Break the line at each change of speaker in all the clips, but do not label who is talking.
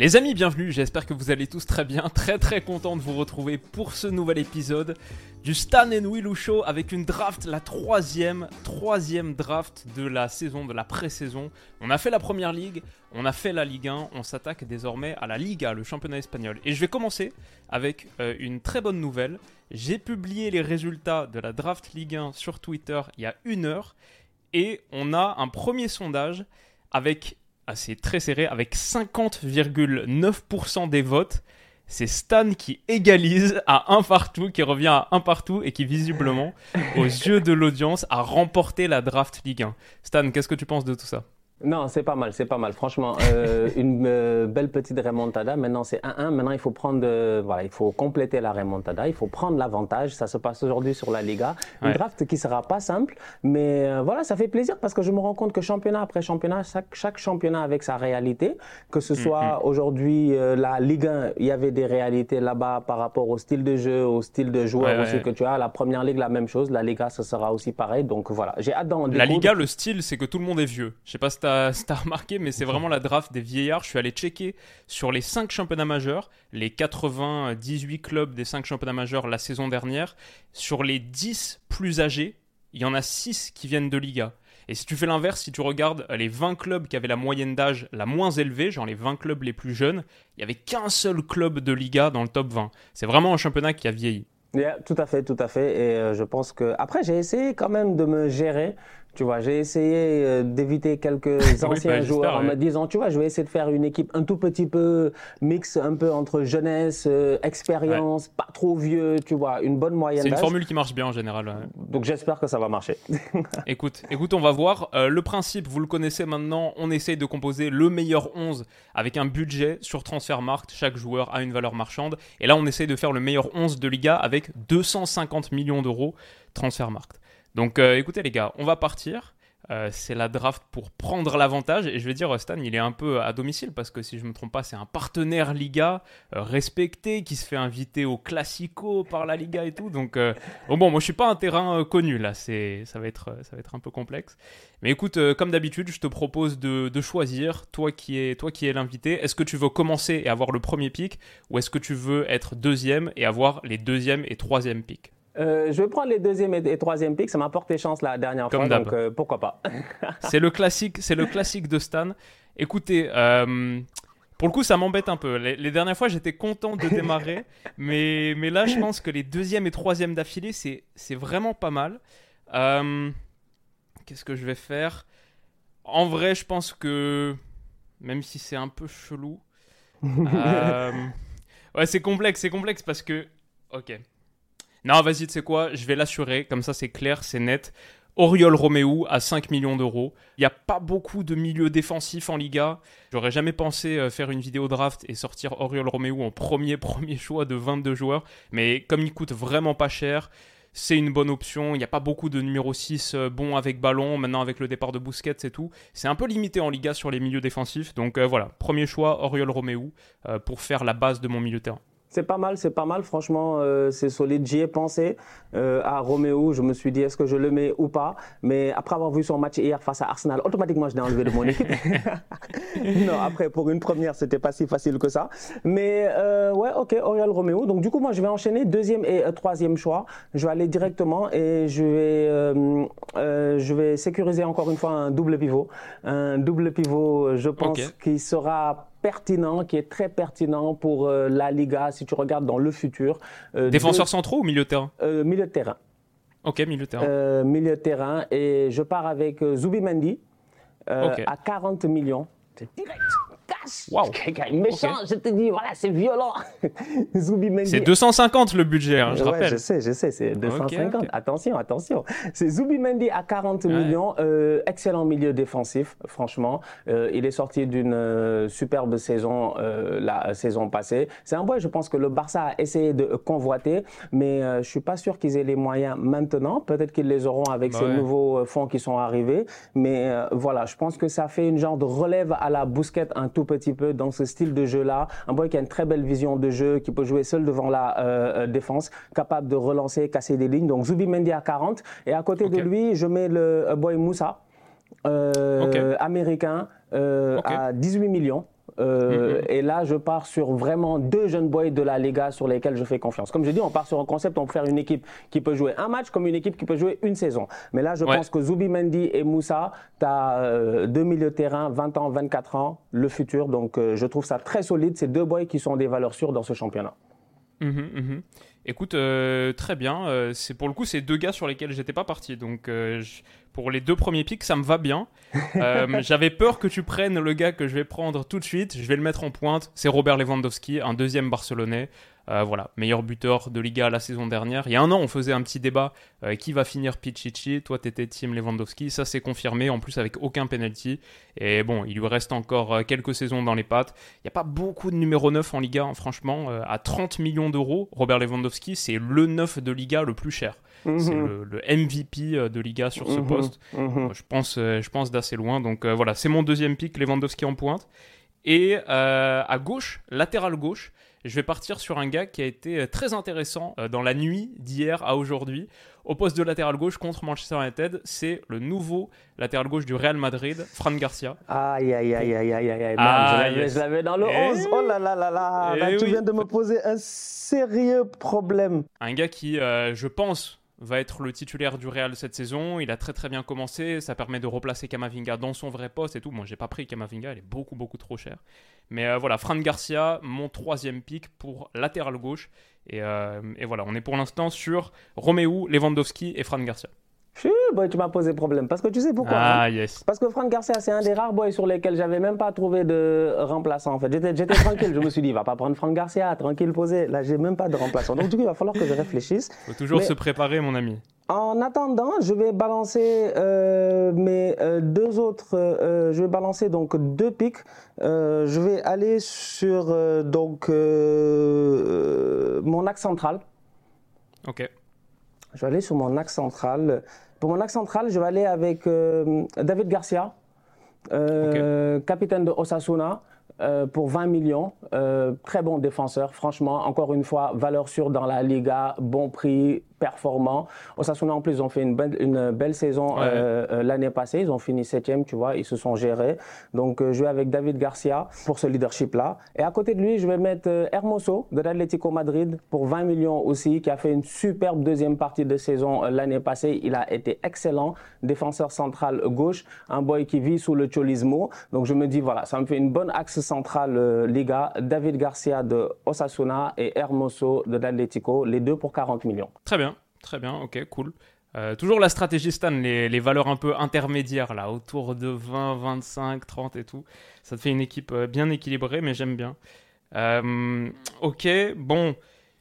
Les amis, bienvenue, j'espère que vous allez tous très bien, très très content de vous retrouver pour ce nouvel épisode du Stan and Willou Show avec une draft, la troisième, troisième draft de la saison, de la pré-saison. On a fait la première ligue, on a fait la Ligue 1, on s'attaque désormais à la Liga, le championnat espagnol. Et je vais commencer avec euh, une très bonne nouvelle. J'ai publié les résultats de la draft Ligue 1 sur Twitter il y a une heure et on a un premier sondage avec assez très serré avec 50,9% des votes. C'est Stan qui égalise à un partout, qui revient à un partout et qui visiblement, aux yeux de l'audience, a remporté la draft Ligue 1. Stan, qu'est-ce que tu penses de tout ça?
Non, c'est pas mal, c'est pas mal. Franchement, euh, une euh, belle petite remontada. Maintenant, c'est 1-1. Maintenant, il faut prendre, euh, voilà, il faut compléter la remontada. Il faut prendre l'avantage. Ça se passe aujourd'hui sur la Liga. Une draft qui sera pas simple, mais voilà, ça fait plaisir parce que je me rends compte que championnat après championnat, chaque, chaque championnat avec sa réalité. Que ce soit mm-hmm. aujourd'hui la Ligue 1, il y avait des réalités là-bas par rapport au style de jeu, au style de joueur aussi que tu as. La Première Ligue, la même chose. La Liga, ça sera aussi pareil. Donc voilà, j'ai hâte d'en
La Liga, le style, c'est que tout le monde est vieux. Je sais pas si t'as remarqué, mais c'est vraiment la draft des vieillards. Je suis allé checker sur les 5 championnats majeurs, les 98 clubs des 5 championnats majeurs la saison dernière. Sur les 10 plus âgés, il y en a 6 qui viennent de Liga. Et si tu fais l'inverse, si tu regardes les 20 clubs qui avaient la moyenne d'âge la moins élevée, genre les 20 clubs les plus jeunes, il n'y avait qu'un seul club de Liga dans le top 20. C'est vraiment un championnat qui a vieilli.
tout à fait, tout à fait. Et euh, je pense que après j'ai essayé quand même de me gérer tu vois, j'ai essayé euh, d'éviter quelques anciens bah, joueurs en me disant, tu vois, je vais essayer de faire une équipe un tout petit peu mix, un peu entre jeunesse, euh, expérience, pas trop vieux, tu vois, une bonne moyenne.
C'est une formule qui marche bien en général.
Donc j'espère que ça va marcher.
écoute, écoute, on va voir. Euh, le principe, vous le connaissez maintenant, on essaye de composer le meilleur 11 avec un budget sur Transfermarkt. Chaque joueur a une valeur marchande. Et là, on essaye de faire le meilleur 11 de Liga avec 250 millions d'euros Transfermarkt. Donc euh, écoutez les gars, on va partir. Euh, c'est la draft pour prendre l'avantage. Et je vais dire, Stan, il est un peu à domicile parce que si je ne me trompe pas, c'est un partenaire Liga euh, respecté qui se fait inviter au Classico par la Liga et tout. Donc, bon, moi je suis pas un terrain connu là, c'est, ça, va être, ça va être un peu complexe. Mais écoute, comme d'habitude, je te propose de, de, choisir, toi qui es, toi qui es l'invité, est-ce que tu veux commencer et avoir le premier pic ou est-ce que tu veux être deuxième et avoir les deuxième et troisième pics
euh, je vais prendre les deuxième et, troisième pics. Ça m'a porté chance la dernière fois, donc euh, pourquoi pas.
c'est le classique, c'est le classique de Stan. Écoutez, euh, pour le coup, ça m'embête un peu. Les, dernières fois, j'étais content de démarrer, mais, mais là, je pense que les deuxième et troisième d'affilée, c'est, c'est vraiment pas mal. qu'est-ce que je vais faire? En vrai, je pense que même si c'est un peu chelou, ouais, c'est complexe, c'est complexe parce que, ok. Non, vas-y, tu sais quoi, je vais l'assurer, comme ça c'est clair, c'est net. Oriol Roméo à 5 millions d'euros. Il n'y a pas beaucoup de milieux défensifs en Liga. J'aurais jamais pensé euh, faire une vidéo draft et sortir Oriol Roméo en premier choix de 22 joueurs. Mais comme il coûte vraiment pas cher, c'est une bonne option. Il n'y a pas beaucoup de numéro 6 euh, bons avec ballon. Maintenant, avec le départ de Busquets et tout, c'est un peu limité en Liga sur les milieux défensifs. Donc euh, voilà, premier choix, Oriol Roméo, pour faire la base de mon milieu terrain.
C'est pas mal, c'est pas mal. Franchement, euh, c'est solide. J'y ai pensé euh, à Roméo. Je me suis dit, est-ce que je le mets ou pas? Mais après avoir vu son match hier face à Arsenal, automatiquement, je l'ai enlevé de mon équipe. non, après, pour une première, c'était pas si facile que ça. Mais euh, ouais, ok, Oriol Roméo. Donc, du coup, moi, je vais enchaîner deuxième et troisième choix. Je vais aller directement et je vais, je vais sécuriser encore une fois un double pivot. Un double pivot, je pense, qui sera pertinent, qui est très pertinent pour euh, la Liga si tu regardes dans le futur.
Euh, Défenseurs centraux ou milieu de terrain?
Euh, Milieu de terrain.
Ok, milieu de terrain.
milieu de terrain. Et je pars avec Zubimendi à 40 millions. C'est direct. Wow. Méchant, je te dis, voilà, c'est violent.
C'est 250 le budget, hein, je
ouais,
rappelle.
Je sais, je sais, c'est 250. Attention, attention. C'est Zubimendi à 40 millions. Euh, excellent milieu défensif, franchement. Euh, il est sorti d'une euh, superbe saison la saison passée. C'est un boy, je pense que le Barça a essayé de convoiter, mais je suis pas sûr qu'ils aient les moyens maintenant. Peut-être qu'ils les auront avec ces nouveaux fonds qui sont arrivés. Mais voilà, je pense que ça fait une genre de relève à la bousquette un tout petit peu dans ce style de jeu-là. Un boy qui a une très belle vision de jeu, qui peut jouer seul devant la euh, défense, capable de relancer, casser des lignes. Donc Zubi Mendy à 40. Et à côté de lui, je mets le boy Moussa, euh, américain, euh, à 18 millions. Euh, mm-hmm. Et là, je pars sur vraiment deux jeunes boys de la Liga sur lesquels je fais confiance. Comme je dis, on part sur un concept, on peut faire une équipe qui peut jouer un match comme une équipe qui peut jouer une saison. Mais là, je pense que Zubi Mendy et Moussa, tu as euh, deux milieux de terrain, 20 ans, 24 ans, le futur. Donc, euh, je trouve ça très solide. C'est deux boys qui sont des valeurs sûres dans ce championnat.
Mm-hmm, mm-hmm. Écoute, très bien. c'est pour le coup, c'est deux gars sur lesquels j'étais pas parti. Donc, pour les deux premiers pics, ça me va bien. Euh, j'avais peur que tu prennes le gars que je vais prendre tout de suite. Je vais le mettre en pointe. C'est Robert Lewandowski, un deuxième Barcelonais. Euh, voilà, meilleur buteur de Liga la saison dernière. Il y a un an, on faisait un petit débat euh, qui va finir Pichichi. Toi, t'étais team Lewandowski. Ça, s'est confirmé. En plus, avec aucun penalty. Et bon, il lui reste encore quelques saisons dans les pattes. Il n'y a pas beaucoup de numéro 9 en Liga, hein, franchement. à 30 millions d'euros, Robert Lewandowski, c'est le 9 de Liga le plus cher. C'est mhm. le, MVP euh, de Liga sur ce mhm. poste. Mhm. Je pense, euh, je pense d'assez loin. Donc euh, voilà, c'est mon deuxième pick, Lewandowski en pointe. Et à gauche, latéral gauche, je vais partir sur un gars qui a été très intéressant dans la nuit d'hier à aujourd'hui. Au poste de latéral gauche contre Manchester United, c'est le nouveau latéral gauche du Real Madrid, Fran Garcia.
Aïe, aïe, aïe, aïe, aïe, aïe, aïe. je l'avais dans le 11. Eh oh là là là là. là tu viens de me poser un sérieux problème.
Un gars qui, je pense, va être le titulaire du Real cette saison. Il a très très bien commencé. Ça permet de replacer Kamavinga dans son vrai poste et tout. Moi, j'ai pas pris Kamavinga, il est beaucoup beaucoup trop cher. Mais euh, voilà, Fran Garcia, mon troisième pick pour latéral gauche. Et, euh, voilà, on est pour l'instant sur Romeo, Lewandowski et Fran Garcia
boy, tu m'as posé problème. Parce que tu sais pourquoi
Ah, hein? yes.
Parce que Franck Garcia, c'est un des rares boys sur lesquels j'avais même pas trouvé de remplaçant. En fait, j'étais tranquille. Je me suis dit, il va pas prendre Franck Garcia, tranquille, posé. Là, j'ai même pas de remplaçant. Donc, du coup, il va falloir que je réfléchisse.
Faut toujours se préparer, mon ami.
En attendant, je vais balancer euh, mes euh, deux autres. Euh, je vais balancer donc deux pics. je vais aller sur donc mon axe central.
Ok.
Je vais aller sur mon axe central. Pour mon axe central, je vais aller avec euh, David Garcia, euh, capitaine de Osasuna. Euh, pour 20 millions. très bon défenseur, franchement. Encore une fois, valeur sûre dans la Liga, bon prix, performants. Osasuna, en plus, ils ont fait une belle, une belle saison euh, euh, l'année passée. Ils ont fini septième, tu vois. Ils se sont gérés. Donc, euh, je vais avec David Garcia pour ce leadership-là. Et à côté de lui, je vais mettre Hermoso de l'Atlético Madrid pour 20 millions aussi, qui a fait une superbe deuxième partie de saison l'année passée. Il a été excellent. Défenseur central gauche. Un boy qui vit sous le cholismo. Donc, je me dis, voilà, ça me fait une bonne axe centrale Liga. David Garcia de Osasuna et Hermoso de l'Atlético, les deux pour 40 millions.
Très bien. Très bien, ok, cool. Euh, toujours la stratégie Stan, les, valeurs un peu intermédiaires, là, autour de 20, 25, 30 et tout. Ça te fait une équipe euh, bien équilibrée, mais j'aime bien. Euh, ok, bon,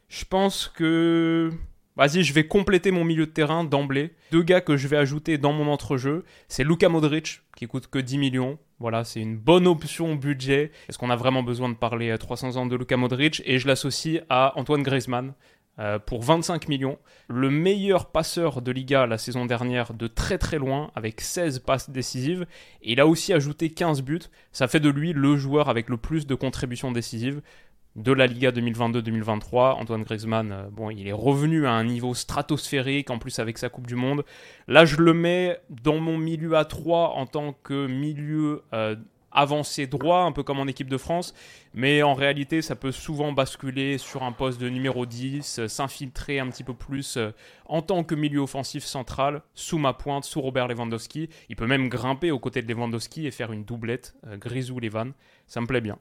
je pense que. Vas-y, je vais compléter mon milieu de terrain d'emblée. Deux gars que je vais ajouter dans mon entrejeu, c'est Luka Modric, qui coûte que 10 millions. Voilà, c'est une bonne option budget. Est-ce qu'on a vraiment besoin de parler 300 ans de Luka Modric? Et je l'associe à Antoine Griezmann, euh, pour 25 millions. Le meilleur passeur de Liga la saison dernière de très très loin avec 16 passes décisives. Et il a aussi ajouté 15 buts. Ça fait de lui le joueur avec le plus de contributions décisives de la Liga 2022-2023. Antoine Griezmann, euh, bon, il est revenu à un niveau stratosphérique, en plus avec sa Coupe du Monde. Là, je le mets dans mon milieu à 3 en tant que milieu euh, avancer droit, un peu comme en équipe de France, mais en réalité, ça peut souvent basculer sur un poste de numéro 10, euh, s'infiltrer un petit peu plus euh, en tant que milieu offensif central, sous ma pointe, sous Robert Lewandowski. Il peut même grimper aux côtés de Lewandowski et faire une doublette, euh, Grisou-Levan. Ça me plaît bien.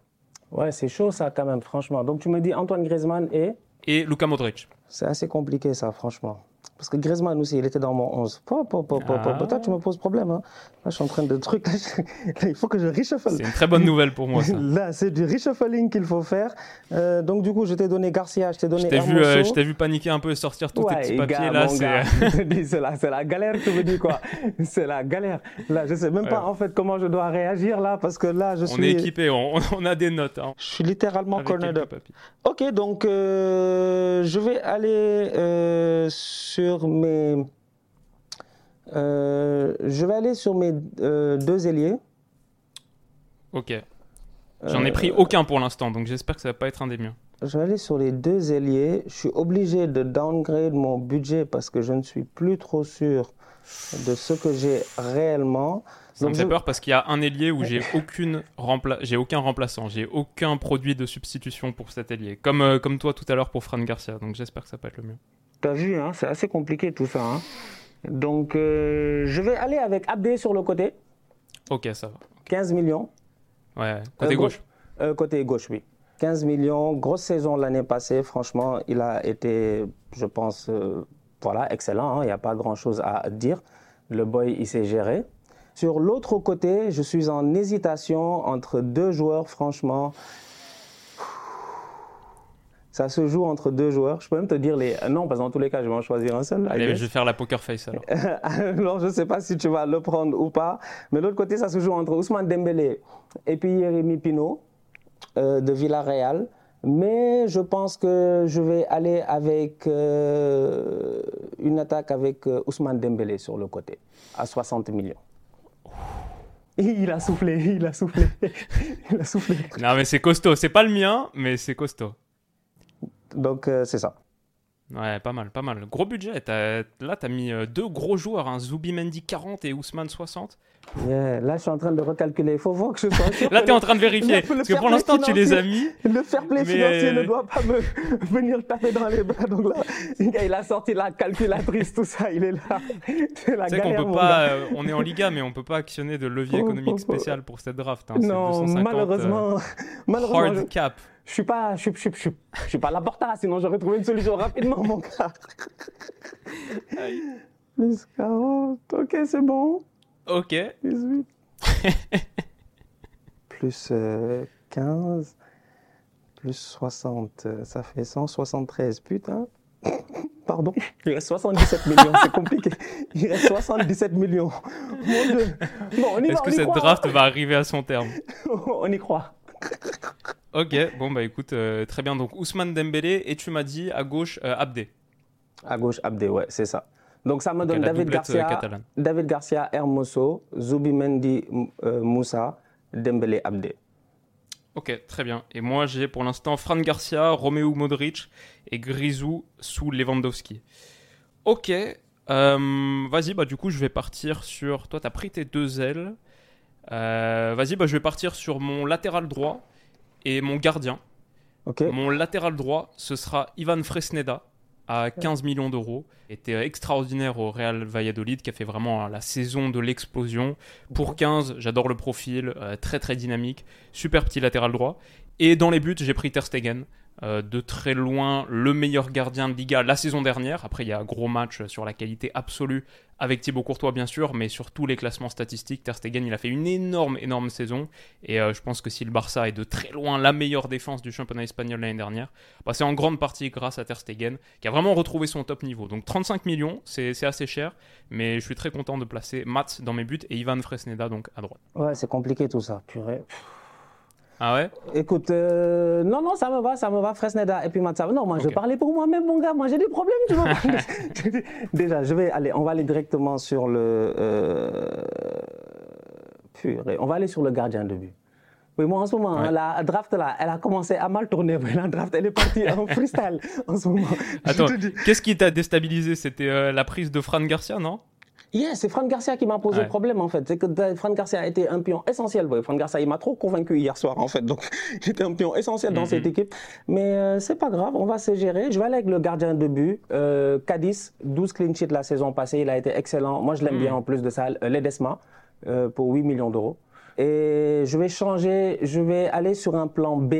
Ouais, c'est chaud ça quand même, franchement. Donc tu me dis Antoine Griezmann et
Et Luka Modric.
C'est assez compliqué ça, franchement. Parce que Griezmann aussi, il était dans mon 11. Pop, pop, pop,
Ah.
Toi, tu me poses problème. Hein. Là, je suis en train de trucs. là, je- il faut que je reshuffle.
C'est une très bonne nouvelle pour moi, ça.
Là, c'est du reshuffling qu'il faut faire. Euh, donc, du coup, je t'ai donné Garcia, je t'ai donné
Je t'ai vu, euh, je t'ai vu paniquer un peu et sortir tous tes
Ouais,
petits papiers
gars,
là.
mon
C'est
la, c'est la galère, tu me dis quoi C'est la galère. Là, je sais même pas en fait comment je dois réagir là parce que là, je
on
suis.
est équipé, on, on a des notes. hein,
Je suis littéralement cornered up.
papiers.
Ok, donc euh, je vais aller euh, sur mes. euh, je vais aller sur mes euh, deux ailiers.
Ok. J'en ai
Euh,
pris aucun pour l'instant, donc j'espère que ça va pas être un des miens.
Je vais aller sur les deux ailiers. Je suis obligé de downgrade mon budget parce que je ne suis plus trop sûr de ce que j'ai réellement.
Ça me fait peur parce qu'il y a un ailier où j'ai aucune rempla... j'ai aucun remplaçant, j'ai aucun produit de substitution pour cet ailier. Comme, euh, comme toi tout à l'heure pour Fran Garcia, donc j'espère que ça peut être le mieux.
T'as vu, hein, c'est assez compliqué tout ça. hein. Donc, euh, je vais aller avec Abdé sur le côté,
Ok, ça va.
15 millions.
Ouais, côté
Euh,
gauche.
Euh, côté gauche, oui. 15 millions, grosse saison l'année passée. Franchement, il a été, je pense, voilà, excellent. hein, Il n'y a pas grand-chose à dire. Le boy, il s'est géré. Sur l'autre côté, je suis en hésitation entre deux joueurs, franchement. Ça se joue entre deux joueurs. Je peux même te dire les. Non, parce que dans tous les cas, je vais en choisir un seul. I
Allez, je vais faire la poker face alors.
Alors, je ne sais pas si tu vas le prendre ou pas. Mais l'autre côté, ça se joue entre Ousmane Dembélé et puis Jérémy Pino euh, de Villarreal. Mais je pense que je vais aller avec euh, une attaque avec euh, Ousmane Dembélé sur le côté, à 60 millions. Il a soufflé, il a soufflé, il a soufflé.
Non, mais c'est costaud. C'est pas le mien, mais c'est costaud.
Donc, euh, c'est ça.
Ouais, pas mal, pas mal. Gros budget. T'as- Là, t'as mis euh, deux gros joueurs, hein, Zubimendi 40 et Ousmane 60.
Yeah, Là, je suis en train de recalculer. Il faut voir que je sois
Là, t'es
le-
en train de vérifier.
le- le
Parce que pour l'instant, tu les as mis.
Le fair play
Mais,
financier ne doit pas me venir taper dans les bras. Donc là, il a sorti la calculatrice, tout ça, il est là. C'est la
Tu sais qu'on
galère,
peut
mon
pas, euh, on est en Liga, mais on peut pas actionner de levier
Oh,
économique
oh, oh.
spécial pour cette draft. hein. C'est
Non,
250,
malheureusement,
euh,
malheureusement, je,
hard cap.
Je suis pas, je, suis- je, suis- je, suis- je suis pas la porta, sinon j'aurais trouvé une solution rapidement, mon gars. Plus 40, ok, c'est bon.
Ok.
18. plus euh, 15, plus 60, euh, ça fait 173, putain. Pardon, il reste 77 millions, c'est compliqué. Il reste 77 millions. Mon Dieu. Bon, on y va,
Est-ce
on
que
y
cette
croit.
draft va arriver à son terme?
On y croit.
Ok, bon bah écoute, euh, très bien. Donc Ousmane Dembélé et tu m'as dit à gauche euh, Abdé.
À gauche, Abdé, ouais, c'est ça. Donc ça me donne David
euh,
Garcia,
catalane.
David Garcia, Hermoso, Zubimendi, euh, Moussa, Dembélé, Abdé.
Ok, très bien. Et moi j'ai pour l'instant Fran Garcia, Romeo Modric et Grisou sous Lewandowski. Ok, euh, vas-y, bah du coup je vais partir sur... Toi t'as pris tes deux ailes. Euh, vas-y, bah je vais partir sur mon latéral droit et mon gardien. Mon latéral droit, ce sera Ivan Fresneda à 15 millions d'euros. Était extraordinaire au Real Valladolid qui a fait vraiment hein, la saison de l'explosion. Pour 15, j'adore le profil, euh, très très dynamique, super petit latéral droit. Et dans les buts, j'ai pris Ter Stegen. euh, de très loin le meilleur gardien de Liga la saison dernière. Après, il y a un gros match sur la qualité absolue avec Thibaut Courtois, bien sûr, mais sur tous les classements statistiques, Ter Stegen, il a fait une énorme, énorme saison. Et euh, je pense que si le Barça est de très loin la meilleure défense du championnat espagnol l'année dernière, bah, c'est en grande partie grâce à Ter Stegen, qui a vraiment retrouvé son top niveau. Donc 35 millions, c'est assez cher, mais je suis très content de placer Mats dans mes buts et Ivan Fresneda donc à droite.
Ouais, c'est compliqué tout ça, purée.
Ah ouais?
Écoute, euh, non, non, ça me va, ça me va, Fresneda et puis Matsa. Non, moi, je parlais pour moi-même, mon gars. Moi, j'ai des problèmes, tu vois. Déjà, je vais aller, on va aller directement sur le. Euh, purée, on va aller sur le gardien de but. Oui, moi, en ce moment,
Ouais.
la draft, là, elle a commencé à mal tourner. La draft, elle est partie en freestyle en ce moment.
Attends, qu'est-ce qui t'a déstabilisé? C'était euh, la prise de Fran Garcia, non?
Yeah, c'est Fran Garcia qui m'a posé
Ouais.
problème en fait. C'est que Fran Garcia a été un pion essentiel. Ouais, Fran Garcia, il m'a trop convaincu hier soir en fait. Donc, il était un pion essentiel dans
Mhm.
cette équipe. Mais euh, c'est pas grave, on va se gérer. Je vais aller avec le gardien de but. Euh, Cadiz, 12 clean sheets la saison passée. Il a été excellent. Moi, je l'aime
Mhm.
bien en plus de ça. Euh, Ledesma, euh, pour 8 millions d'euros. Et je vais changer, je vais aller sur un plan B.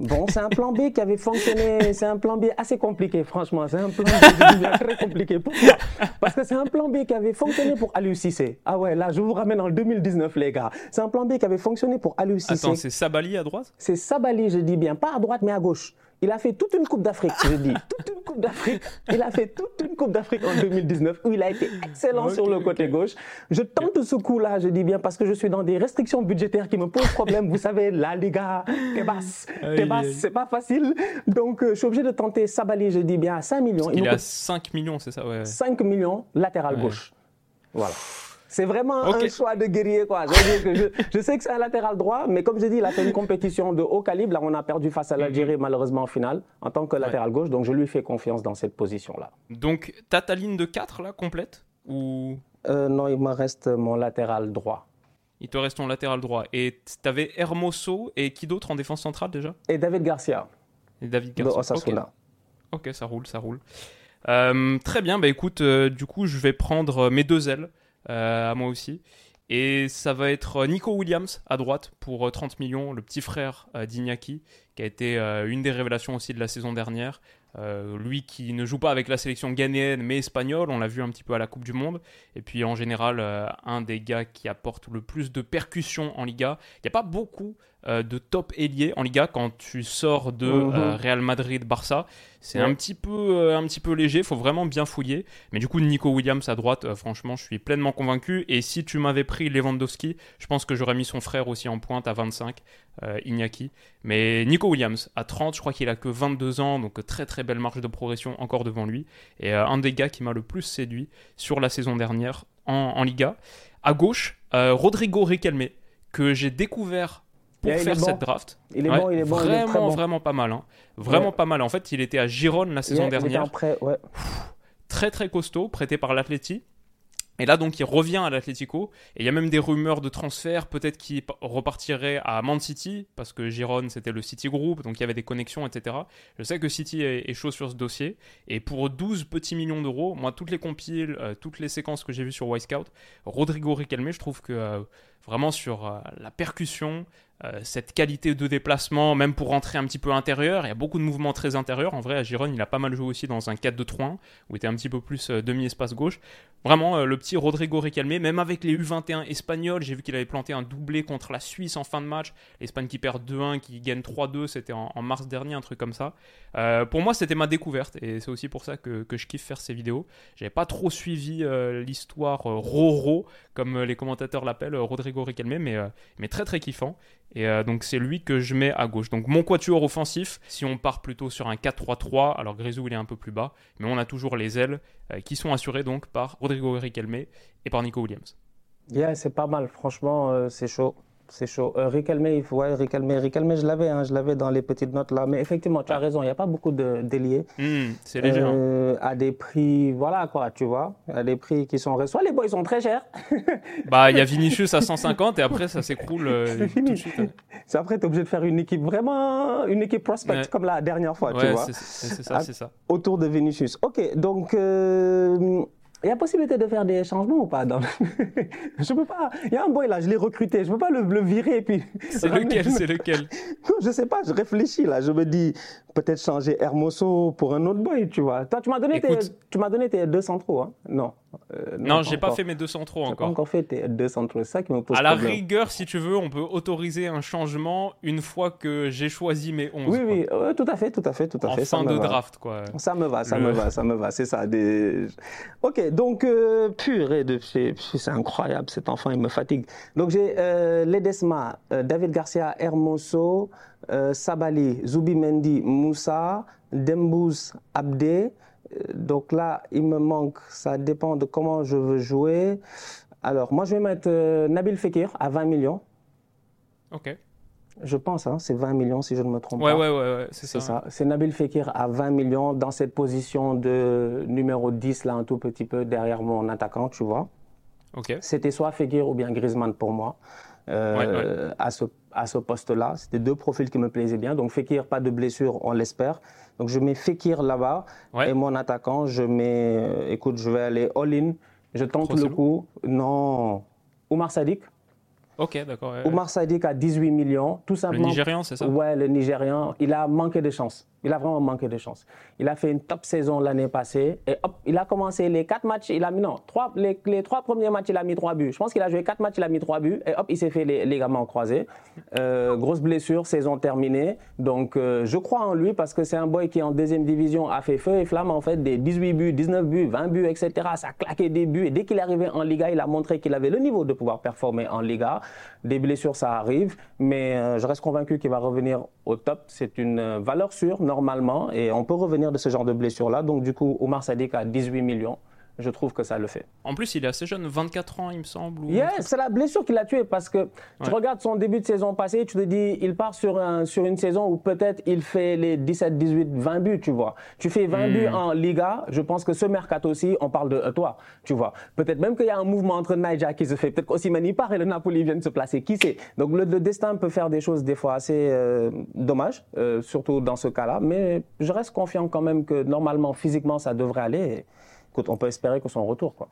Bon, c'est un plan B qui avait fonctionné. C'est un plan B assez compliqué, franchement. C'est un plan B très compliqué. Pourquoi? Parce que c'est un plan B qui avait fonctionné pour Aliou Cissé. Ah ouais, là, je vous ramène en 2019, les gars. C'est un plan B qui avait fonctionné pour Aliou Cissé.
Attends, c'est Sabali à droite?
C'est Sabali, je dis bien. Pas à droite, mais à gauche. Il a fait toute une Coupe d'Afrique, je dis. Toute une Coupe d'Afrique. Il a fait toute une Coupe d'Afrique en 2019 où il a été excellent sur le côté gauche. Je tente ce coup-là, je dis bien, parce que je suis dans des restrictions budgétaires qui me posent problème. Vous savez, la Liga, Tebas, Tebas, c'est pas facile. Donc, euh, je suis obligé de tenter Sabali, je dis bien, à 5 millions.
il est à 5 millions, c'est ça ouais.
5 millions, latéral gauche. Voilà. C'est vraiment un choix de guerrier. Quoi. Je, sais que c'est un latéral droit, mais comme je dis, il a fait une compétition de haut calibre. Là, on a perdu face à mhm. l'Algérie, malheureusement, en finale, en tant que latéral gauche. Donc, je lui fais confiance dans cette position-là.
Donc, tu as ta ligne de 4, là, complète ou...
Euh, non, il me reste mon latéral droit.
Il te reste ton latéral droit. Et tu avais Hermoso et qui d'autre en défense centrale déjà?
Et David Garcia.
Et David Garcia. ok, ça roule, ça roule. Euh, très bien, bah écoute, euh, du coup, je vais prendre mes deux ailes. Euh, à moi aussi. Et ça va être Nico Williams à droite pour 30 euh, millions, le petit frère euh, d'Iñaki, qui a été une des révélations aussi de la saison dernière. lui qui ne joue pas avec la sélection ghanéenne mais espagnole, on l'a vu un petit peu à la Coupe du Monde. Et puis en général, un des gars qui apporte le plus de percussions en Liga. Il n'y a pas beaucoup de top ailier en Liga quand tu sors de mhm. Real Madrid-Barça. C'est un, petit peu, euh, un petit peu léger, faut vraiment bien fouiller. Mais du coup, Nico Williams à droite, euh, franchement, je suis pleinement convaincu. Et si tu m'avais pris Lewandowski, je pense que j'aurais mis son frère aussi en pointe à 25, euh, Iñaki. Mais Nico Williams à 30, je crois qu'il a que 22 ans, donc très très belle marge de progression encore devant lui. Et un des gars qui m'a le plus séduit sur la saison dernière en, Liga. À gauche, Rodrigo Riquelme, que j'ai découvert pour faire cette draft.
Il est bon, il est bon.
Vraiment, vraiment pas mal. Hein. Vraiment pas mal. En fait, il était à Gironne la saison dernière. Très, très costaud, prêté par l'Atleti. Et là, donc, il revient à l'Atletico. Et il y a même des rumeurs de transfert. Peut-être qu'il repartirait à Man City, parce que Gironne, c'était le City Group. Donc, il y avait des connexions, etc. Je sais que City est, chaud sur ce dossier. Et pour 12 petits millions d'euros, moi, toutes les compiles, euh, toutes les séquences que j'ai vues sur Scout, Rodrigo Riquelme, je trouve que euh, vraiment sur euh, la percussion, euh, cette qualité de déplacement, même pour rentrer un petit peu intérieur. Il y a beaucoup de mouvements très intérieurs. En vrai, à Gironne, il a pas mal joué aussi dans un 4-2-3-1, où il était un petit peu plus euh, demi-espace gauche. Vraiment, euh, le petit Rodrigo Riquelme, même avec les U21 espagnols, j'ai vu qu'il avait planté un doublé contre la Suisse en fin de match. L'Espagne qui perd 2-1, qui gagne 3-2, c'était en, mars dernier, un truc comme ça. pour moi, c'était ma découverte, et c'est aussi pour ça que, je kiffe faire ces vidéos. J'avais pas trop suivi l'histoire Roro, comme les commentateurs l'appellent, Rodrigo Riquelme, mais, mais très très kiffant. Et euh, donc c'est lui que je mets à gauche. Donc mon quatuor offensif, si on part plutôt sur un 4-3-3, alors Grisou il est un peu plus bas, mais on a toujours les ailes euh, qui sont assurées donc par Rodrigo Riquelme et par Nico Williams.
Yeah, c'est pas mal, franchement euh, c'est chaud c'est chaud. Euh, Riquelme, il faut, ouais, Riquelme, Riquelme, je l'avais, hein, je l'avais dans les petites notes là. Mais effectivement, tu as raison, il n'y a pas beaucoup de déliés.
Hmm, c'est léger. Hein. Euh,
à des prix, voilà quoi, tu vois, à des prix qui sont. Soit les boys sont très chers.
bah, il y a Vinicius à 150 et après ça s'écroule euh, tout de suite.
C'est après, tu es obligé de faire une équipe vraiment, une équipe prospect comme la dernière fois, tu vois.
C'est ça, c'est ça.
Autour de Vinicius. Ok, donc. Il y a possibilité de faire des changements ou pas dans... Je peux pas. Il y a un boy là, je l'ai recruté. Je peux pas le, virer et puis.
C'est lequel C'est lequel
Je sais pas. Je réfléchis là. Je me dis peut-être changer Hermoso pour un autre boy, tu vois. Toi, tu m'as donné, tes, tu m'as donné tes deux centraux, hein Non.
Euh, non, j'ai pas fait mes deux centraux encore.
Pas encore fait tes deux centraux. C'est ça qui me pose
À
la
rigueur, si tu veux, on peut autoriser un changement une fois que j'ai choisi mes 11.
Oui, oui, tout à fait, tout à fait, tout à
en
fait.
fin de draft, quoi.
Ça me va, ça me va, ça me va. C'est ça. Des... Ok, donc euh, purée de, c'est incroyable. Cet enfant, il me fatigue. Donc j'ai euh, Ledesma, euh, David Garcia, Hermoso, euh, Sabali, Zubi Mendy, Moussa, Dembouz, Abdé. Donc là, il me manque, ça dépend de comment je veux jouer. Alors, moi, je vais mettre euh, Nabil Fekir à 20 millions.
Ok.
Je pense, hein, c'est 20 millions si je ne me trompe
pas.
Ouais,
ouais, ouais, c'est ça.
ça. C'est Nabil Fekir à 20 millions dans cette position de numéro 10, là, un tout petit peu derrière mon attaquant, tu vois.
Ok.
C'était soit Fekir ou bien Griezmann pour moi. Euh, à ce, à ce poste-là. C'était deux profils qui me plaisaient bien. Donc Fekir, pas de blessure, on l'espère. Donc je mets Fekir là-bas. Et mon attaquant, je mets, euh, écoute, je vais aller all-in. Je tente le coup. Non. Oumar Sadik.
Ok, d'accord. ouais,
Oumar Sadiq à 18 millions, tout
Le
simplement.
Nigérian, c'est ça?
Ouais, le Nigérian, il a manqué de chance. Il a vraiment manqué de chance. Il a fait une top saison l'année passée et hop, il a commencé les quatre matchs, il a mis non, trois, les, trois premiers matchs, il a mis trois buts. Je pense qu'il a joué quatre matchs, il a mis trois buts et hop, il s'est fait les ligaments croisés. Euh, grosse blessure, saison terminée. Donc euh, je crois en lui parce que c'est un boy qui en deuxième division a fait feu et flamme en fait des 18 buts, 19 buts, 20 buts, etc. Ça a claqué des buts et dès qu'il est arrivé en Liga, il a montré qu'il avait le niveau de pouvoir performer en Liga. Des blessures, ça arrive, mais euh, je reste convaincu qu'il va revenir C'est une euh, valeur sûre normalement et on peut revenir de ce genre de blessure-là. Donc du coup, Omar Sadiq à 18 millions. Je trouve que ça le fait.
En plus, il est assez jeune, 24 ans, il me semble. ou
c'est la blessure qui l'a tué parce que tu
Ouais.
regardes son début de saison passée, tu te dis, il part sur, un, sur une saison où peut-être il fait les 17, 18, 20 buts, tu vois. Tu fais 20
Hmm.
buts en Liga, je pense que ce mercato aussi, on parle de euh, toi, tu vois. Peut-être même qu'il y a un mouvement entre Naija qui se fait, peut-être qu'Osimhen y part et le Napoli vient de se placer, qui sait? Donc le, le destin peut faire des choses des fois assez euh, dommages, euh, surtout dans ce cas-là, mais je reste confiant quand même que normalement, physiquement, ça devrait aller. Et, écoute, on peut espérer que son retour, quoi.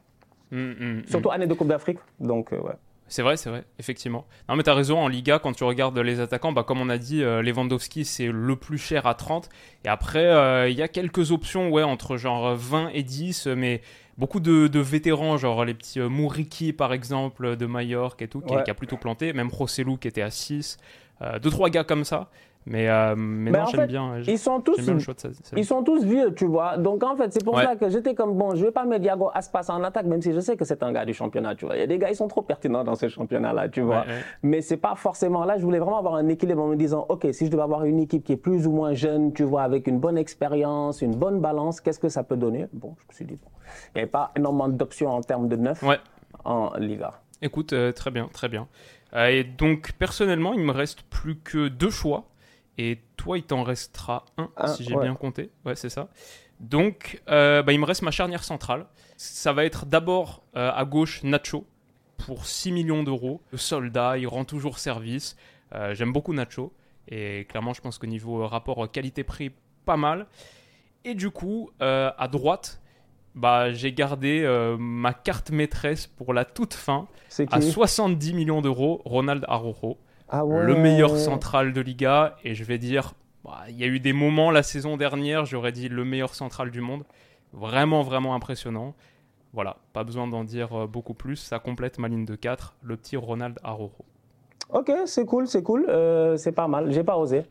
Mm, mm, mm.
Surtout année de Coupe d'Afrique, donc euh, ouais.
C'est vrai, c'est vrai, effectivement. Non, mais t'as raison, en Liga, quand tu regardes les attaquants, bah, comme on a dit, euh, Lewandowski, c'est le plus cher à 30. Et après, euh, il y a quelques options, ouais, entre genre 20 et 10, mais beaucoup de, de vétérans, genre les petits euh, Mouriki, par exemple, de Majorque et tout, qui,
Ouais.
qui a plutôt planté. Même Rossellou, qui était à 6. Euh, deux, trois gars comme ça. Mais, euh, mais
Ben,
non, j'aime bien,
Ils sont tous,
bien le choix de ça. ça-
ils sont tous vieux, tu vois. Donc en fait, c'est pour
Ouais.
ça que j'étais comme bon, je vais pas mettre Diago Aspas en attaque, même si je sais que c'est un gars du championnat, tu vois. Il y a des gars, ils sont trop pertinents dans ce championnat-là, tu vois.
Ouais, ouais.
Mais c'est pas forcément là. Je voulais vraiment avoir un équilibre en me disant, ok, si je devais avoir une équipe qui est plus ou moins jeune, tu vois, avec une bonne expérience, une bonne balance, qu'est-ce que ça peut donner? Bon, je me suis dit bon, il n'y avait pas énormément d'options en termes de neuf
Ouais.
en Liga.
Écoute, euh, très bien, très bien. Euh, et donc, personnellement, il me reste plus que deux choix. Et toi, il t'en restera un, si j'ai
ouais.
bien compté. Ouais, c'est ça. Donc, euh, bah, il me reste ma charnière centrale. Ça va être d'abord euh, à gauche Nacho pour 6 millions d'euros. Le soldat, il rend toujours service. Euh, J'aime beaucoup Nacho. Et clairement, je pense qu'au niveau rapport qualité-prix, pas mal. Et du coup, à droite, bah, j'ai gardé ma carte maîtresse pour la toute fin. À
qui?
70 millions d'euros, Ronald Araujo,
Ah ouais.
le meilleur central de Liga. Et je vais dire, bah, il y a eu des moments la saison dernière, j'aurais dit le meilleur central du monde. Vraiment, vraiment impressionnant. Voilà, pas besoin d'en dire euh, beaucoup plus. Ça complète ma ligne de 4, le petit Ronald Araujo.
Ok, c'est cool, c'est cool, euh, c'est pas mal. J'ai pas osé.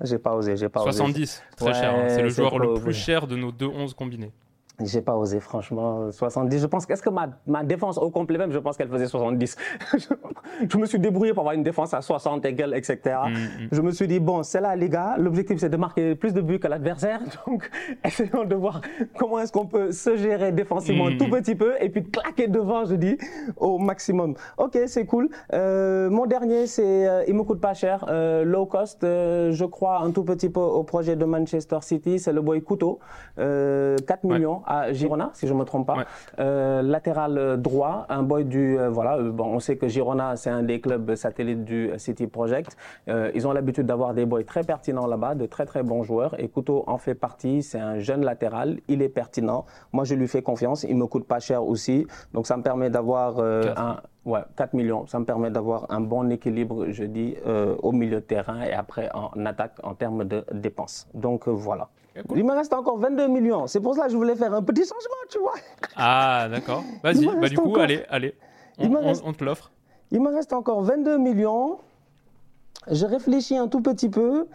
J'ai pas osé, j'ai pas osé.
70, très
Ouais,
cher. hein. C'est le joueur le plus cher de nos deux 11 combinés.
J'ai pas osé, franchement. 70, je pense. Est-ce que ma, ma défense au complet même, je pense qu'elle faisait 70. je me suis débrouillé pour avoir une défense à 60 égale, etc.
Mm, mm.
Je me suis dit, bon, c'est là, les gars. L'objectif, c'est de marquer plus de buts que l'adversaire. Donc, essayons de voir comment est-ce qu'on peut se gérer défensivement un tout petit peu et puis claquer devant, je dis, au maximum. Ok, c'est cool. Euh, mon dernier, c'est, euh, il me coûte pas cher. Euh, low cost, euh, je crois un tout petit peu au projet de Manchester City. C'est le boy Couteau. Euh, 4
Ouais.
millions à Girona, si je me trompe pas.
Ouais.
Euh, latéral droit, un boy du euh, voilà. euh, bon, on sait que Girona c'est un des clubs satellites du City Project. Euh, ils ont l'habitude d'avoir des boys très pertinents là-bas, de très très bons joueurs. Et Couteau en fait partie. C'est un jeune latéral, il est pertinent. Moi je lui fais confiance. Il me coûte pas cher aussi, donc ça me permet d'avoir un Ouais, 4 millions. Ça me permet d'avoir un bon équilibre, je dis, euh, au milieu de terrain et après en attaque en termes de dépenses. Donc euh, voilà.
cool.
Il me reste encore 22 millions. C'est pour ça que je voulais faire un petit changement, tu vois.
Ah, d'accord. Vas-y, bah, du coup,
encore-
allez, allez. On,
Il me
on-
reste-
on te l'offre.
Il me reste encore 22 millions. Je réfléchis un tout petit peu.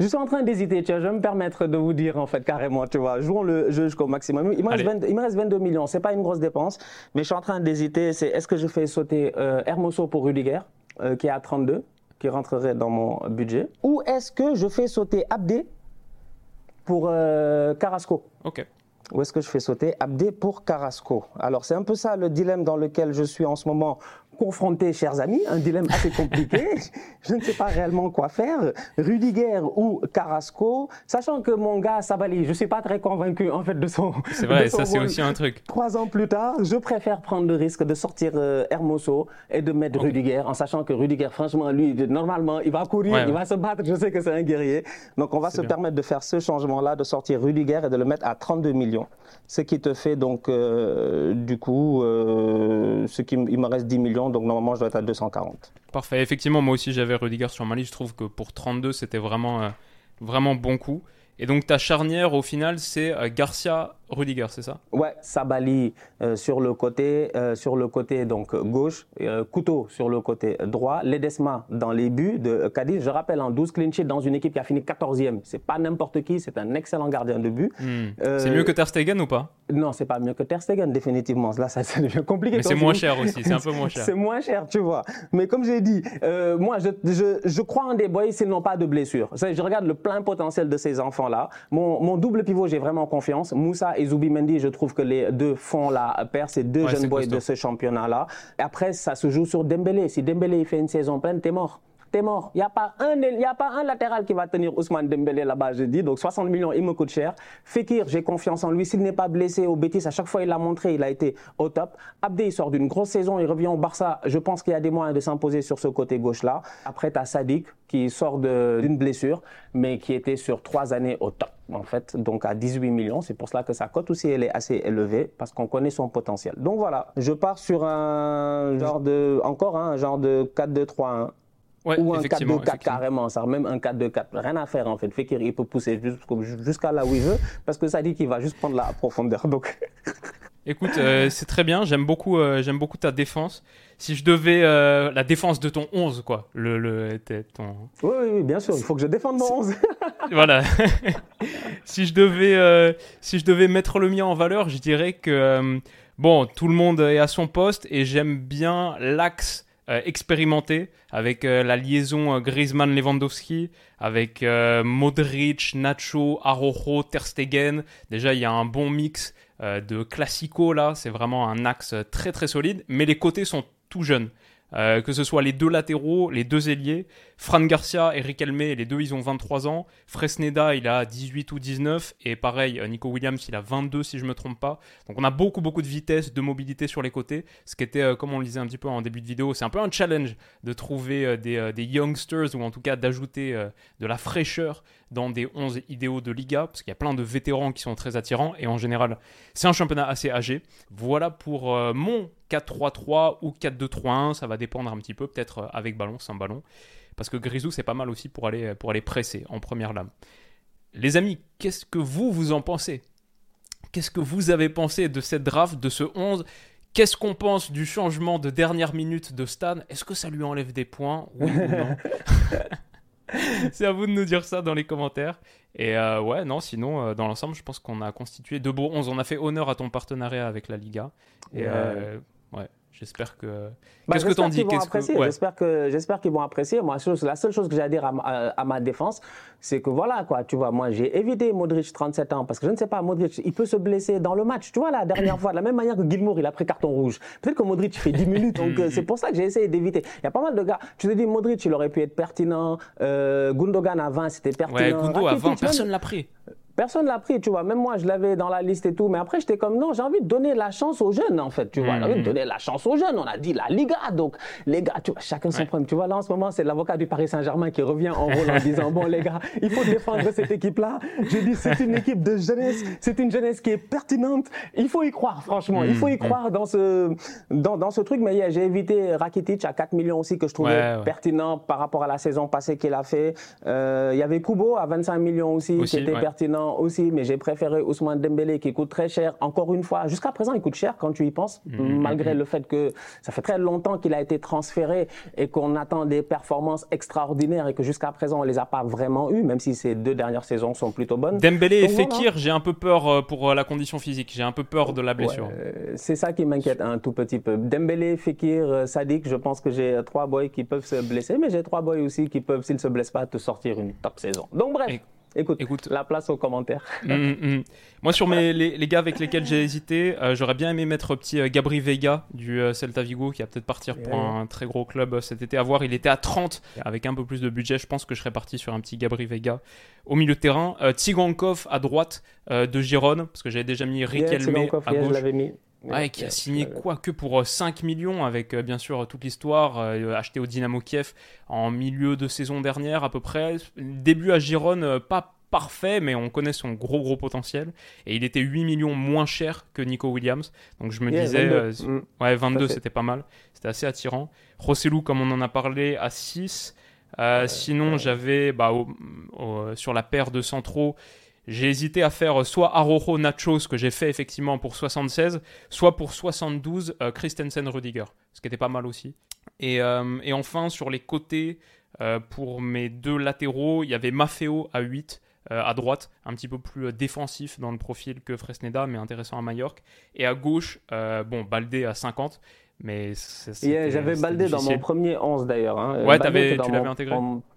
Je suis en train d'hésiter, tu vois, je vais me permettre de vous dire en fait carrément, tu vois, jouons le jeu jusqu'au maximum. Il me, reste
Allez.
20 il me reste 22 millions, c'est pas une grosse dépense, mais je suis en train d'hésiter, c'est est-ce que je fais sauter euh, Hermoso pour Rudiger, euh, qui est à 32, qui rentrerait dans mon budget, ou est-ce que je fais sauter Abdé pour euh, Carrasco?
Ok.
Ou est-ce que je fais sauter Abdé pour Carrasco? Alors, c'est un peu ça le dilemme dans lequel je suis en ce moment confronté, chers amis. Un dilemme assez compliqué. je ne sais pas réellement quoi faire. Rudiger ou Carrasco, sachant que mon gars Sabali, je ne suis pas très convaincu en fait de son.
C'est vrai,
son
ça c'est aussi un truc.
Trois ans plus tard, je préfère prendre le risque de sortir euh, Hermoso et de mettre Rudiger, en sachant que Rudiger, franchement, lui, normalement, il va courir,
Ouais,
il va se battre, je sais que c'est un guerrier. Donc, on va se
bien.
permettre de faire ce changement-là, de sortir Rudiger et de le mettre à 32 millions. Ce qui te fait donc, euh, du coup, euh, ce qui, il me reste 10 millions. Donc normalement je dois être à 240.
Parfait. Effectivement, moi aussi j'avais Rudiger sur ma liste. Je trouve que pour 32, c'était vraiment, vraiment bon coup. Et donc ta charnière au final c'est euh, Garcia Rudiger, c'est ça?
Ouais, Sabali euh, sur le côté, euh, sur le côté donc gauche, Couteau sur le côté droit, Ledesma dans les buts de Cadiz. Je rappelle en 12 clean sheets dans une équipe qui a fini 14e. C'est pas n'importe qui, c'est un excellent gardien de but. Hmm.
c'est mieux que Ter Stegen ou pas?
Non, c'est pas mieux que Ter Stegen définitivement. Là ça, devient compliqué.
Mais c'est moins cher aussi, c'est un peu moins cher.
c'est moins cher, tu vois. Mais comme j'ai dit, moi je, je, je, crois en des boys s'ils n'ont pas de blessures. Je regarde le plein potentiel de ces enfants là. Mon, double pivot, j'ai vraiment confiance. Moussa et Mendy, je trouve que les deux font la paire, ces deux jeunes boys de ce championnat-là. Après, ça se joue sur Dembélé. Si Dembélé fait une saison pleine, t'es mort t'es mort. Il n'y a, pas un, a pas un latéral qui va tenir Ousmane Dembélé là-bas, je dis. Donc 60 millions, il me coûte cher. Fekir, j'ai confiance en lui. S'il n'est pas blessé au Bétis, à chaque fois il l'a montré, il a été au top. Abdé, il sort d'une grosse saison, il revient au Barça. Je pense qu'il y a des moyens de s'imposer sur ce côté gauche-là. Après, tu as Sadik qui sort d'une blessure, mais qui était sur trois années au top en fait, donc à 18 millions. C'est pour cela que sa cote aussi elle est assez élevée parce qu'on connaît son potentiel. Donc voilà, je pars sur un genre de, encore un genre de 4-2-3-1 ou un 4-2-4 carrément, ça, même un 4-2-4. Rien à faire en fait. Fekir, il peut pousser jusqu'à là où il veut parce que ça dit qu'il va juste prendre la profondeur. Donc.
Écoute, euh, c'est très bien. J'aime beaucoup, euh, j'aime beaucoup ta défense. Si je devais euh, la défense de ton 11, quoi. Le, le ton...
oui, oui, bien sûr. Il faut que je défende mon 11.
voilà. si je devais, si je devais mettre le mien en valeur, je dirais que bon, tout le monde est à son poste et j'aime bien l'axe euh, expérimenté avec euh, la liaison euh, Griezmann-Lewandowski, avec Modric, Nacho, Arojo, Ter Stegen. Déjà, il y a un bon mix de classico là, c'est vraiment un axe très très solide, mais les côtés sont tout jeunes. Euh, que ce soit les deux latéraux, les deux ailiers. Fran Garcia et Riquelme, les deux, ils ont 23 ans. Fresneda, il a 18 ou 19. Et pareil, euh, Nico Williams, il a 22 si je ne me trompe pas. Donc on a beaucoup, beaucoup de vitesse, de mobilité sur les côtés. Ce qui était, euh, comme on le disait un petit peu en début de vidéo, c'est un peu un challenge de trouver des, des, youngsters ou en tout cas d'ajouter de la fraîcheur dans des 11 idéaux de Liga. Parce qu'il y a plein de vétérans qui sont très attirants. Et en général, c'est un championnat assez âgé. Voilà pour mon 4-3-3 ou 4-2-3-1, ça va dépendre un petit peu, peut-être euh, avec ballon, sans ballon. Parce que Grisou, c'est pas mal aussi pour aller, pour aller presser en première lame. Les amis, qu'est-ce que vous, vous en pensez? Qu'est-ce que vous avez pensé de cette draft, de ce 11 Qu'est-ce qu'on pense du changement de dernière minute de Stan? Est-ce que ça lui enlève des points? Oui ou non? C'est à vous de nous dire ça dans les commentaires. Et euh, ouais, non, sinon, euh, dans l'ensemble, je pense qu'on a constitué de beaux 11. On a fait honneur à ton partenariat avec la Liga. Et Ouais, j'espère que.
Bah, Qu'est-ce que t'en dis? J'espère que j'espère qu'ils vont apprécier. Moi, la seule chose que j'ai à dire à, ma défense, c'est que voilà quoi, tu vois, moi j'ai évité Modric 37 ans parce que je ne sais pas, Modric, il peut se blesser dans le match. Tu vois la dernière fois, de la même manière que Gilmour, il a pris carton rouge. Peut-être que Modric fait 10 minutes, donc euh, c'est pour ça que j'ai essayé d'éviter. Il y a pas mal de gars. Tu te dis Modric, il aurait pu être pertinent. Euh, Gundogan à 20, c'était pertinent. Ouais,
Gundo à 20, personne l'a pris.
Personne l'a pris, tu vois. Même moi, je l'avais dans la liste et tout. Mais après, j'étais comme, non, j'ai envie de donner la chance aux jeunes, en fait, tu vois. J'ai envie de mm. donner la chance aux jeunes. On a dit la Liga. Donc, les gars, tu vois, chacun son problème. Tu vois, là, en ce moment, c'est l'avocat du Paris Saint-Germain qui revient en rôle en disant, bon, les gars, il faut défendre cette équipe-là. Je dis, c'est une équipe de jeunesse. C'est une jeunesse qui est pertinente. Il faut y croire, franchement. Il faut y mm. croire dans ce, dans, dans ce truc. Mais j'ai évité Rakitic à 4 millions aussi que je trouvais pertinent par rapport à la saison passée qu'il a fait. Euh, il y avait Kubo à 25 millions aussi, qui était pertinent aussi. Mais j'ai préféré Ousmane Dembélé qui coûte très cher. Encore une fois, jusqu'à présent, il coûte cher quand tu y penses, mm, mm, malgré le fait que ça fait très longtemps qu'il a été transféré et qu'on attend des performances extraordinaires et que jusqu'à présent, on les a pas vraiment eues, même si ces deux dernières saisons sont plutôt bonnes.
Dembélé et Fekir, j'ai un peu peur euh, pour euh, la condition physique. J'ai un peu peur de la blessure.
c'est ça qui m'inquiète un tout petit peu. Dembélé, Fekir, euh, Sadik, je pense que j'ai trois boys qui peuvent se blesser, mais j'ai trois boys aussi qui peuvent, s'ils ne se blessent pas, te sortir une top saison. Donc bref. Écoute, Écoute, la place aux commentaires.
Mm, mm, mm. Moi, sur mes, les, gars avec lesquels j'ai hésité, euh, j'aurais bien aimé mettre petit euh, Gabri Vega du euh, Celta Vigo qui va peut-être partir pour un très gros club cet été à voir. Il était à 30 avec un peu plus de budget. Je pense que je serais parti sur un petit Gabri Vega au milieu de terrain. Tigankov à droite de Giron parce que j'avais déjà mis Riquelme à gauche. mis. Ouais, qui a signé quoi que pour 5 millions avec bien sûr toute l'histoire acheté au Dynamo Kiev en milieu de saison dernière à peu près. Début à Giron, pas parfait, mais on connaît son gros gros potentiel. Et il était 8 millions moins cher que Nico Williams. Donc je me
Yeah,
disais,
22.
euh,
Mm.
ouais, 22
fait.
c'était pas mal. C'était assez attirant. Rossellou, comme on en a parlé, à 6. Euh, sinon, j'avais bah, au- au- sur la paire de centraux, j'ai hésité à faire soit Arojo Nachos, que j'ai fait effectivement pour 76, soit pour 72 euh, Christensen Rudiger, ce qui était pas mal aussi. Et, euh, et enfin, sur les côtés, euh, pour mes deux latéraux, il y avait Maffeo à 8. euh, à droite, un petit peu plus défensif dans le profil que Fresneda, mais intéressant à Majorque. Et à gauche, bon, Baldé à 50, mais
J'avais Baldé dans mon premier 11 d'ailleurs. hein.
Ouais, tu l'avais intégré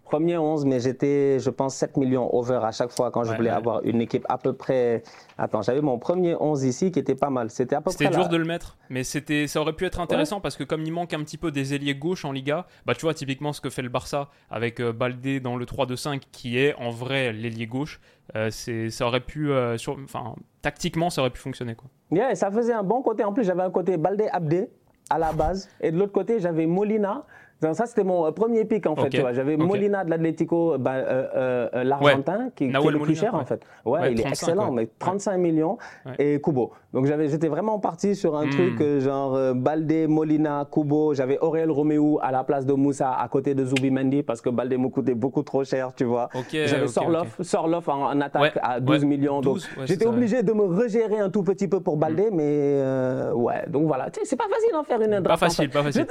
Premier 11, mais j'étais, je pense, 7 millions over à chaque fois quand je
Ouais,
voulais
ouais.
avoir une équipe à peu près. Attends, j'avais mon premier 11 ici qui était pas mal. C'était à peu près.
C'était dur de le mettre, mais c'était, ça aurait pu être intéressant parce que comme il manque un petit peu des ailiers gauche en Liga, bah tu vois typiquement ce que fait le Barça avec euh, Baldé dans le 3-2-5 qui est en vrai l'ailier gauche, euh, c'est, ça aurait pu, euh, sur, enfin tactiquement ça aurait pu fonctionner quoi.
Yeah, ça faisait un bon côté. En plus, j'avais un côté Baldé Abdé à la base. Et de l'autre côté, j'avais Molina. Donc, ça, c'était mon euh, premier pic, en fait.
Ok.
tu vois. J'avais. Molina de l'Atlético, bah, euh, euh, l'Argentin, qui, qui est le plus cher,
ouais.
en fait. Ouais,
Ouais,
il est
35,
excellent, mais 35 millions. Et Kubo. Donc, j'avais, j'étais vraiment parti sur un
Hmm.
truc genre euh, Baldé, Molina, Kubo. J'avais Aurel Romeu à la place de Moussa, à côté de Zubimendi, parce que Baldé me coûtait beaucoup trop cher, tu vois.
Ok,
J'avais Sorloff, Sorloff en, en attaque à 12
ouais,
millions. Donc,
12, ouais, c'est
j'étais obligé de me regérer un tout petit peu pour Baldé, mais euh, ouais, donc voilà. C'est pas facile d'en faire une en
facile, pas facile.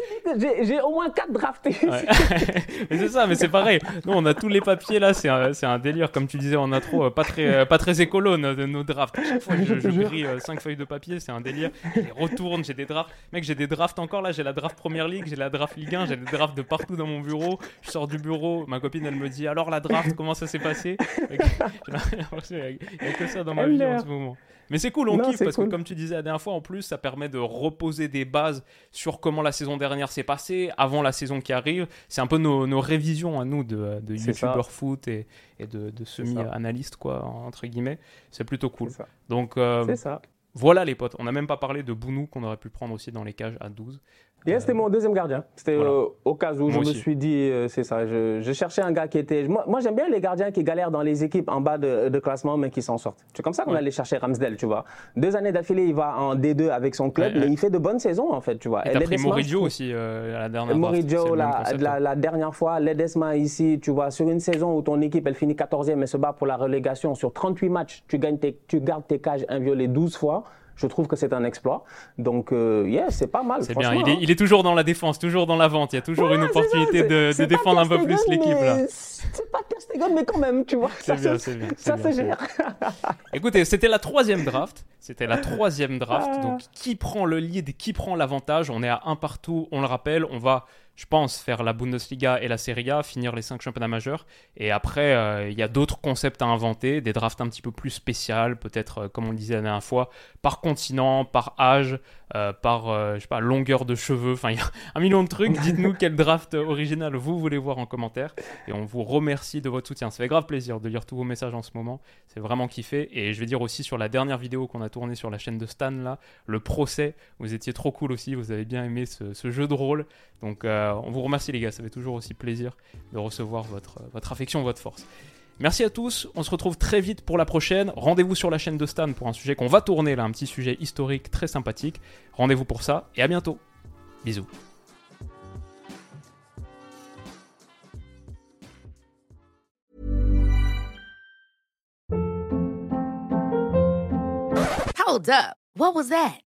J'ai au moins 4 draftés.
Ouais. mais c'est ça, mais c'est pareil. Nous, on a tous les papiers là, c'est un, délire. Comme tu disais en intro, euh, pas très, euh, pas très écolo nos, nos drafts. À chaque fois, je, je grille 5 feuilles de papier, c'est un délire. Je les retourne, j'ai des drafts. Mec, j'ai des drafts encore là. J'ai la draft Première Ligue, j'ai la draft Ligue 1, j'ai des drafts de partout dans mon bureau. Je sors du bureau, ma copine elle me dit alors la draft, comment ça s'est passé? Il n'y a, que ça dans ma vie en ce moment. Mais c'est cool, on
Non,
kiffe parce
cool.
que comme tu disais la dernière fois, en plus, ça permet de reposer des bases sur comment la saison dernière s'est passée, avant la saison qui arrive. C'est un peu nos, nos révisions à nous de, de youtubeurs foot et, et de, de semi-analystes, quoi, entre guillemets. C'est plutôt cool.
Ça.
Donc euh,
C'est ça.
voilà les potes. On n'a même pas parlé de Bounou qu'on aurait pu prendre aussi dans les cages à 12.
Yeah, c'était mon deuxième gardien. C'était
Voilà.
euh, au cas où
Moi
je me suis dit, euh, c'est ça. Je, je cherchais un gars qui était. Moi, moi, j'aime bien les gardiens qui galèrent dans les équipes en bas de, de classement, mais qui s'en sortent. C'est comme ça qu'on
Ouais.
allait chercher Ramsdale, tu vois. Deux années d'affilée, il va en D2 avec son club,
Ouais,
mais
ouais.
il fait de bonnes saisons, en fait, tu vois.
Et
Et
pris Moridio aussi euh, la dernière. C'est
Moridio,
même
la, dernière fois, Ledesma ici, tu vois, sur une saison où ton équipe, elle finit 14e et se bat pour la relégation, sur 38 matchs, tu, gagnes tes, tu gardes tes cages inviolées 12 fois. Je trouve que c'est un exploit. Donc, euh, yeah, c'est pas mal.
C'est bien,
franchement,
il est,
hein.
il est toujours dans la défense, toujours dans la vente. Il y a toujours une
Ouais,
opportunité
ça,
de, défendre un peu plus l'équipe
C'est pas Ter Stegen, mais quand même, tu vois.
C'est
ça
bien,
se-
c'est bien.
Ça
bien,
se
c'est
gère.
Écoutez, c'était la troisième draft. C'était la troisième draft.
Ah.
Donc, qui prend le lead, qui prend l'avantage? On est à un partout, on le rappelle. On va, je pense, faire la Bundesliga et la Serie A, finir les cinq championnats majeurs. Et après, euh, il y a d'autres concepts à inventer, des drafts un petit peu plus spéciales, peut-être, euh, comme on le disait la dernière fois, par continent, par âge, euh, par, euh, je sais pas, longueur de cheveux. Enfin, il y a un million de trucs. Dites-nous quel draft original vous voulez voir en commentaire. Et on vous remercie de votre soutien. Ça fait grave plaisir de lire tous vos messages en ce moment. C'est vraiment kiffé. Et je vais dire aussi sur la dernière vidéo qu'on a tournée sur la chaîne de Stan, là, le procès, vous étiez trop cool aussi. Vous avez bien aimé ce, jeu de rôle. Donc euh, on vous remercie les gars. Ça fait toujours aussi plaisir de recevoir votre, votre affection, votre force. Merci à tous, on se retrouve très vite pour la prochaine. Rendez-vous sur la chaîne de Stan pour un sujet qu'on va tourner là, un petit sujet historique très sympathique. Rendez-vous pour ça et à bientôt. Bisous.
Hold up. What was that?